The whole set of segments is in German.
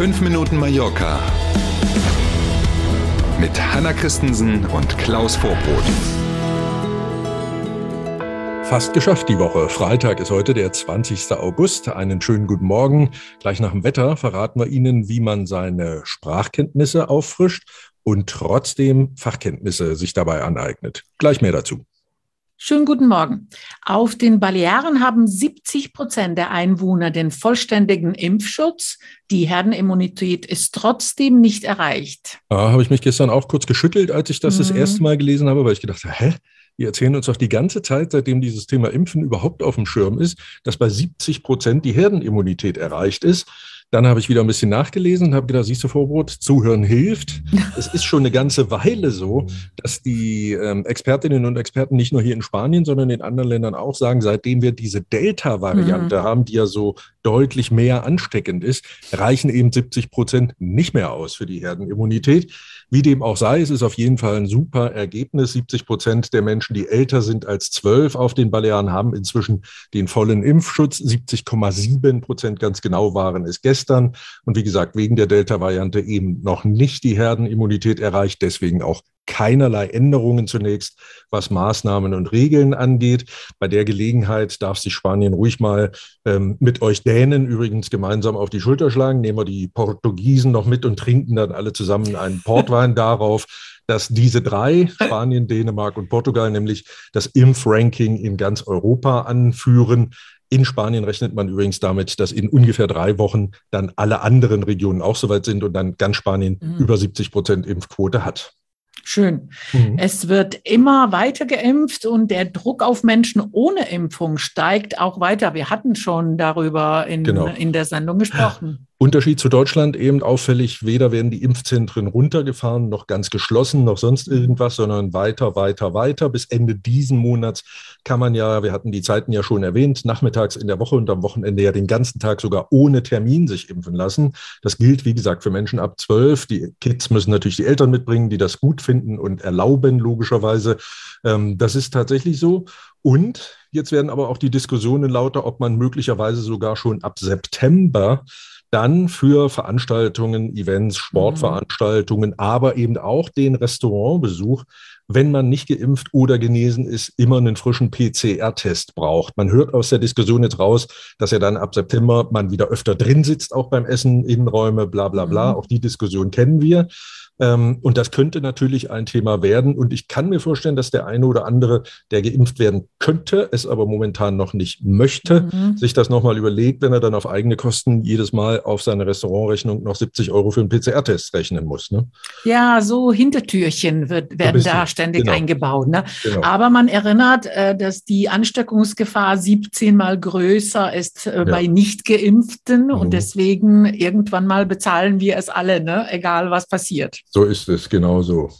5 Minuten Mallorca mit Hanna Christensen und Klaus Vorbrot. Fast geschafft die Woche. Freitag ist heute der 20. August. Einen schönen guten Morgen. Gleich nach dem Wetter verraten wir Ihnen, wie man seine Sprachkenntnisse auffrischt und trotzdem Fachkenntnisse sich dabei aneignet. Gleich mehr dazu. Schönen guten Morgen. Auf den Balearen haben 70 Prozent der Einwohner den vollständigen Impfschutz. Die Herdenimmunität ist trotzdem nicht erreicht. Da habe ich mich gestern auch kurz geschüttelt, als ich das mhm. das erste Mal gelesen habe, weil ich gedacht habe, hä? Die erzählen uns doch die ganze Zeit, seitdem dieses Thema Impfen überhaupt auf dem Schirm ist, dass bei 70 Prozent die Herdenimmunität erreicht ist. Dann habe ich wieder ein bisschen nachgelesen und habe gedacht, siehst du, Vorbrot, zuhören hilft. es ist schon eine ganze Weile so, dass die ähm, Expertinnen und Experten nicht nur hier in Spanien, sondern in anderen Ländern auch sagen, seitdem wir diese Delta-Variante mhm. haben, die ja so deutlich mehr ansteckend ist, reichen eben 70 Prozent nicht mehr aus für die Herdenimmunität. Wie dem auch sei, es ist auf jeden Fall ein super Ergebnis. 70 Prozent der Menschen, die älter sind als zwölf auf den Balearen, haben inzwischen den vollen Impfschutz. 70,7 Prozent ganz genau waren es gestern. Und wie gesagt, wegen der Delta-Variante eben noch nicht die Herdenimmunität erreicht. Deswegen auch keinerlei Änderungen zunächst, was Maßnahmen und Regeln angeht. Bei der Gelegenheit darf sich Spanien ruhig mal ähm, mit euch Dänen übrigens gemeinsam auf die Schulter schlagen. Nehmen wir die Portugiesen noch mit und trinken dann alle zusammen einen Portwein darauf, dass diese drei, Spanien, Dänemark und Portugal, nämlich das Impfranking in ganz Europa anführen. In Spanien rechnet man übrigens damit, dass in ungefähr drei Wochen dann alle anderen Regionen auch soweit sind und dann ganz Spanien mhm. über 70 Prozent Impfquote hat. Schön. Mhm. Es wird immer weiter geimpft und der Druck auf Menschen ohne Impfung steigt auch weiter. Wir hatten schon darüber in, genau. in der Sendung gesprochen. Unterschied zu Deutschland eben auffällig, weder werden die Impfzentren runtergefahren, noch ganz geschlossen, noch sonst irgendwas, sondern weiter, weiter, weiter. Bis Ende diesen Monats kann man ja, wir hatten die Zeiten ja schon erwähnt, nachmittags in der Woche und am Wochenende ja den ganzen Tag sogar ohne Termin sich impfen lassen. Das gilt, wie gesagt, für Menschen ab zwölf. Die Kids müssen natürlich die Eltern mitbringen, die das gut finden und erlauben, logischerweise. Ähm, das ist tatsächlich so. Und jetzt werden aber auch die Diskussionen lauter, ob man möglicherweise sogar schon ab September dann für Veranstaltungen, Events, Sportveranstaltungen, aber eben auch den Restaurantbesuch, wenn man nicht geimpft oder genesen ist, immer einen frischen PCR-Test braucht. Man hört aus der Diskussion jetzt raus, dass ja dann ab September man wieder öfter drin sitzt, auch beim Essen, Innenräume, bla bla bla. Mhm. Auch die Diskussion kennen wir. Ähm, und das könnte natürlich ein Thema werden. Und ich kann mir vorstellen, dass der eine oder andere, der geimpft werden könnte, es aber momentan noch nicht möchte, mhm. sich das nochmal überlegt, wenn er dann auf eigene Kosten jedes Mal auf seine Restaurantrechnung noch 70 Euro für einen PCR-Test rechnen muss. Ne? Ja, so Hintertürchen wird, werden da ständig genau. eingebaut. Ne? Genau. Aber man erinnert, äh, dass die Ansteckungsgefahr 17 mal größer ist äh, ja. bei Nicht-Geimpften. Mhm. Und deswegen irgendwann mal bezahlen wir es alle, ne? egal was passiert. So ist es, genau so.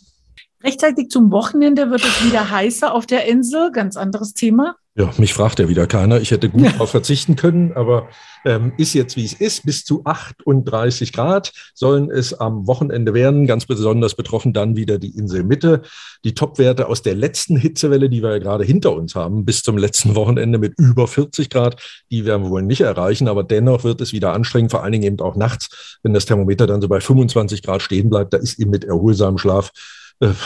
Rechtzeitig zum Wochenende wird es wieder heißer auf der Insel. Ganz anderes Thema. Ja, mich fragt ja wieder keiner. Ich hätte gut darauf verzichten können, aber ähm, ist jetzt wie es ist. Bis zu 38 Grad sollen es am Wochenende werden. Ganz besonders betroffen dann wieder die Inselmitte. Die Topwerte aus der letzten Hitzewelle, die wir ja gerade hinter uns haben, bis zum letzten Wochenende mit über 40 Grad, die werden wir wohl nicht erreichen. Aber dennoch wird es wieder anstrengend, vor allen Dingen eben auch nachts, wenn das Thermometer dann so bei 25 Grad stehen bleibt. Da ist eben mit erholsamem Schlaf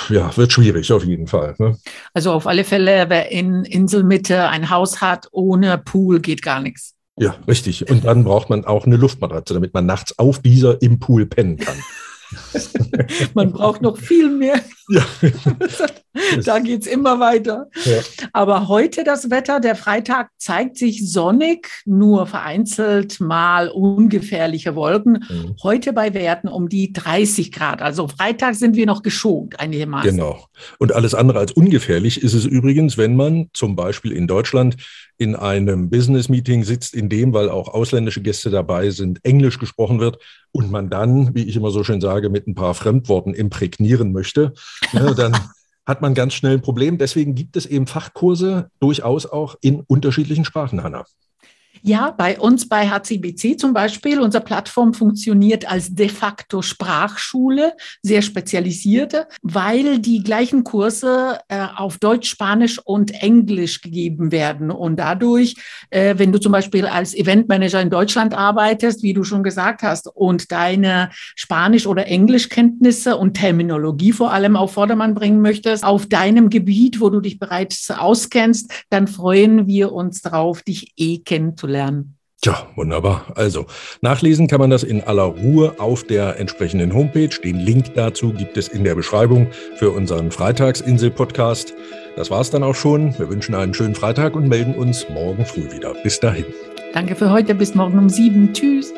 ja, wird schwierig auf jeden Fall. Ne? Also auf alle Fälle, wer in Inselmitte ein Haus hat ohne Pool, geht gar nichts. Ja, richtig. Und dann braucht man auch eine Luftmatratze, damit man nachts auf dieser im Pool pennen kann. Man braucht noch viel mehr. Ja. da geht es immer weiter. Ja. Aber heute das Wetter, der Freitag zeigt sich sonnig, nur vereinzelt mal ungefährliche Wolken. Mhm. Heute bei Werten um die 30 Grad. Also Freitag sind wir noch geschont einigermaßen. Genau. Und alles andere als ungefährlich ist es übrigens, wenn man zum Beispiel in Deutschland in einem Business-Meeting sitzt, in dem, weil auch ausländische Gäste dabei sind, Englisch gesprochen wird und man dann, wie ich immer so schön sage, mit ein paar Fremdworten imprägnieren möchte, ne, dann hat man ganz schnell ein Problem. Deswegen gibt es eben Fachkurse durchaus auch in unterschiedlichen Sprachen, Hanna. Ja, bei uns bei HCBC zum Beispiel, unsere Plattform funktioniert als de facto Sprachschule, sehr spezialisierte, weil die gleichen Kurse äh, auf Deutsch, Spanisch und Englisch gegeben werden. Und dadurch, äh, wenn du zum Beispiel als Eventmanager in Deutschland arbeitest, wie du schon gesagt hast, und deine Spanisch- oder Englischkenntnisse und Terminologie vor allem auf Vordermann bringen möchtest, auf deinem Gebiet, wo du dich bereits auskennst, dann freuen wir uns darauf, dich eh kennenzulernen. Ja, wunderbar. Also, nachlesen kann man das in aller Ruhe auf der entsprechenden Homepage. Den Link dazu gibt es in der Beschreibung für unseren Freitagsinsel-Podcast. Das war's dann auch schon. Wir wünschen einen schönen Freitag und melden uns morgen früh wieder. Bis dahin. Danke für heute. Bis morgen um sieben. Tschüss.